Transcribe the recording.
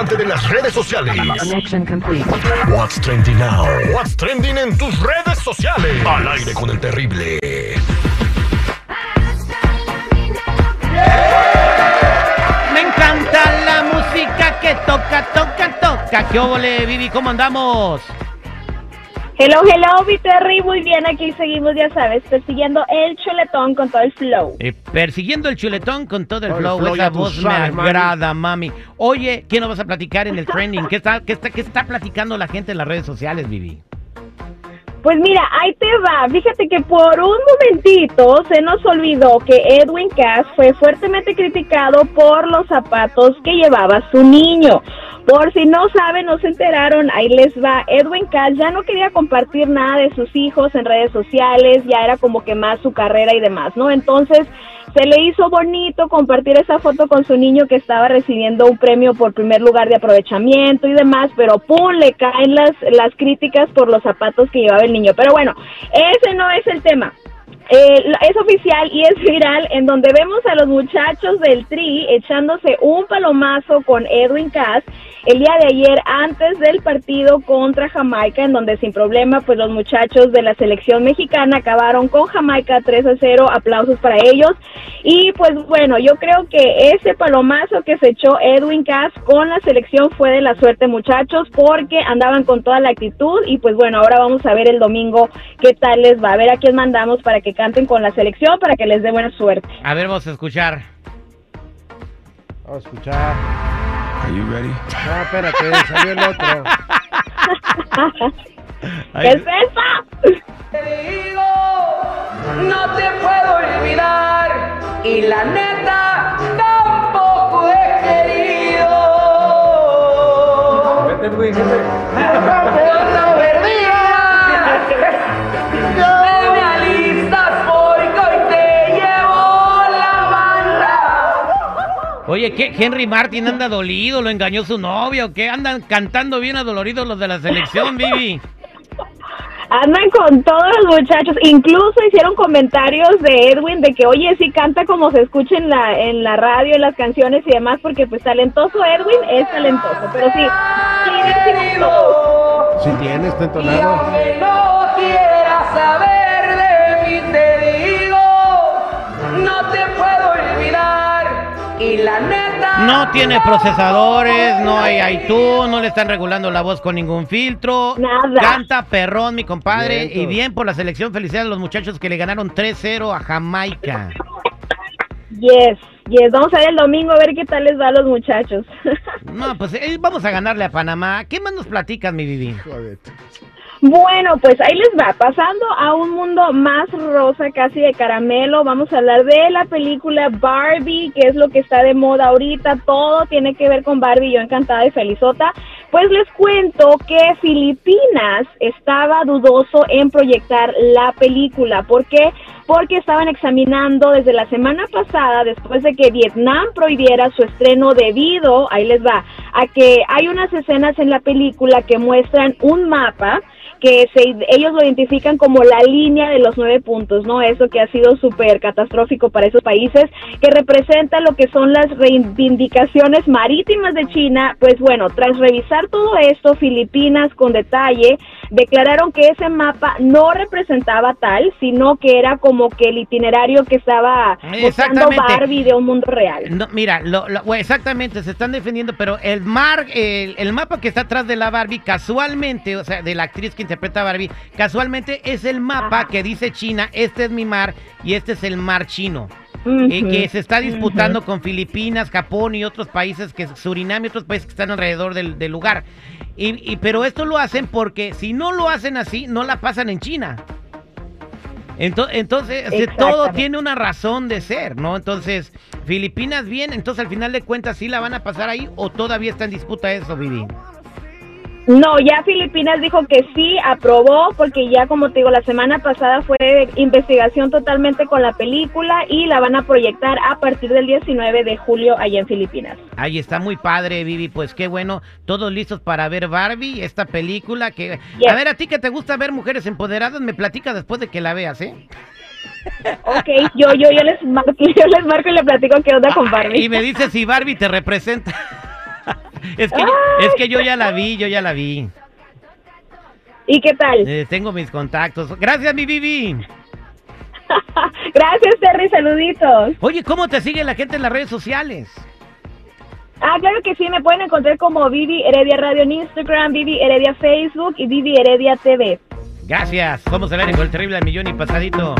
relevante de las redes sociales. Connection complete. What's trending now? What's trending en tus redes sociales? Al aire con el terrible. Me encanta la música que toca, toca, toca. ¿Qué óvole, Vivi? ¿Cómo andamos? Hello, hello, Viterri, muy bien, aquí seguimos, ya sabes, persiguiendo el chuletón con todo el flow. Eh, persiguiendo el chuletón con todo el Todo el flow. flow, Esa voz me mami. agrada, mami. Oye, ¿qué nos vas a platicar en el trending? ¿Qué está, qué, está, ¿Qué está platicando la gente en las redes sociales, Vivi? Pues mira, ahí te va, fíjate que por un momentito se nos olvidó que Edwin Cass fue fuertemente criticado por los zapatos que llevaba su niño. Por si no saben, no se enteraron, ahí les va. Edwin Cass ya no quería compartir nada de sus hijos en redes sociales, ya era como que más su carrera y demás, ¿no? Entonces se le hizo bonito compartir esa foto con su niño que estaba recibiendo un premio por primer lugar de aprovechamiento y demás, pero pum, le caen las, las críticas por los zapatos que llevaba el niño. Pero bueno, ese no es el tema. Eh, es oficial y es viral en donde vemos a los muchachos del Tri echándose un palomazo con Edwin Cass el día de ayer antes del partido contra Jamaica en donde sin problema pues los muchachos de la selección mexicana acabaron con Jamaica 3 a 0 aplausos para ellos. Y pues bueno yo creo que ese palomazo que se echó Edwin Cass con la selección fue de la suerte muchachos porque andaban con toda la actitud. Y pues bueno ahora vamos a ver el domingo qué tal les va. A ver a quién mandamos para que canten con la selección para que les dé buena suerte. A ver, vamos a escuchar. Vamos a escuchar. Are you ready? No, espérate, salió el otro. ¿qué es eso? no te puedo olvidar y la neta tampoco he querido. Vete, Edwin, No Oye, ¿qué? Henry Martin anda dolido, lo engañó su novio, ¿o ¿qué? Andan cantando bien adoloridos los de la selección, Vivi. Andan con todos los muchachos, incluso hicieron comentarios de Edwin de que oye sí canta como se escucha en la en la radio, en las canciones y demás, porque pues talentoso Edwin es talentoso, pero sí. Si tiene, está Y entonado. aunque no quieras saber No tiene procesadores, no hay iTunes, no le están regulando la voz con ningún filtro. Nada. Canta perrón, mi compadre. Y bien por la selección. Felicidades a los muchachos que le ganaron 3-0 a Jamaica. Yes, yes, vamos a ver el domingo a ver qué tal les va a los muchachos. No, pues eh, vamos a ganarle a Panamá. ¿Qué más nos platicas, mi Vivi? Joder. Bueno, pues ahí les va, pasando a un mundo más rosa, casi de caramelo, vamos a hablar de la película Barbie, que es lo que está de moda ahorita, todo tiene que ver con Barbie, yo encantada y felizota. Pues les cuento que Filipinas estaba dudoso en proyectar la película, ¿por qué? Porque estaban examinando desde la semana pasada, después de que Vietnam prohibiera su estreno debido, ahí les va, a que hay unas escenas en la película que muestran un mapa que se, ellos lo identifican como la línea de los nueve puntos, ¿no? Eso que ha sido súper catastrófico para esos países, que representa lo que son las reivindicaciones marítimas de China. Pues bueno, tras revisar todo esto, Filipinas con detalle declararon que ese mapa no representaba tal, sino que era como que el itinerario que estaba mostrando. Barbie de un mundo real. No, mira, lo- exactamente, se están defendiendo, pero el mar, el, el mapa que está atrás de la Barbie, casualmente, o sea, de la actriz que interpreta Barbie, casualmente es el mapa Ajá. que dice China, este es mi mar y este es el mar chino. eh, Ujú, que se está disputando con Filipinas, Japón y otros países, que Surinam y otros países que están alrededor del, del lugar. Y, y- pero esto lo hacen porque si no lo hacen así, no la pasan en China. Ento- Entonces, todo tiene una razón de ser, ¿no? Entonces, Filipinas bien, entonces al final de cuentas, ¿sí la van a pasar ahí o todavía está en disputa eso, Vivi? No, ya Filipinas dijo que sí, aprobó, porque ya como te digo, la semana pasada fue investigación totalmente con la película y la van a proyectar a partir del 19 de julio allá en Filipinas. Ahí está muy padre, Vivi, pues qué bueno, todos listos para ver Barbie, esta película que... Yes. A ver, a ti que te gusta ver mujeres empoderadas, me platica después de que la veas, ¿eh? Ok, yo, yo, yo les marco, yo les marco y le platico qué onda con Barbie. Y me dice si Barbie te representa. Es que, es que yo ya la vi, yo ya la vi. ¿Y qué tal? Eh, tengo mis contactos. Gracias, mi Vivi. Gracias, Terry, saluditos. Oye, ¿cómo te sigue la gente en las redes sociales? Ah, claro que sí, me pueden encontrar como Vivi Heredia Radio en Instagram, Vivi Heredia Facebook y Vivi Heredia TV. Gracias. Somos el con el terrible al millón y pasadito.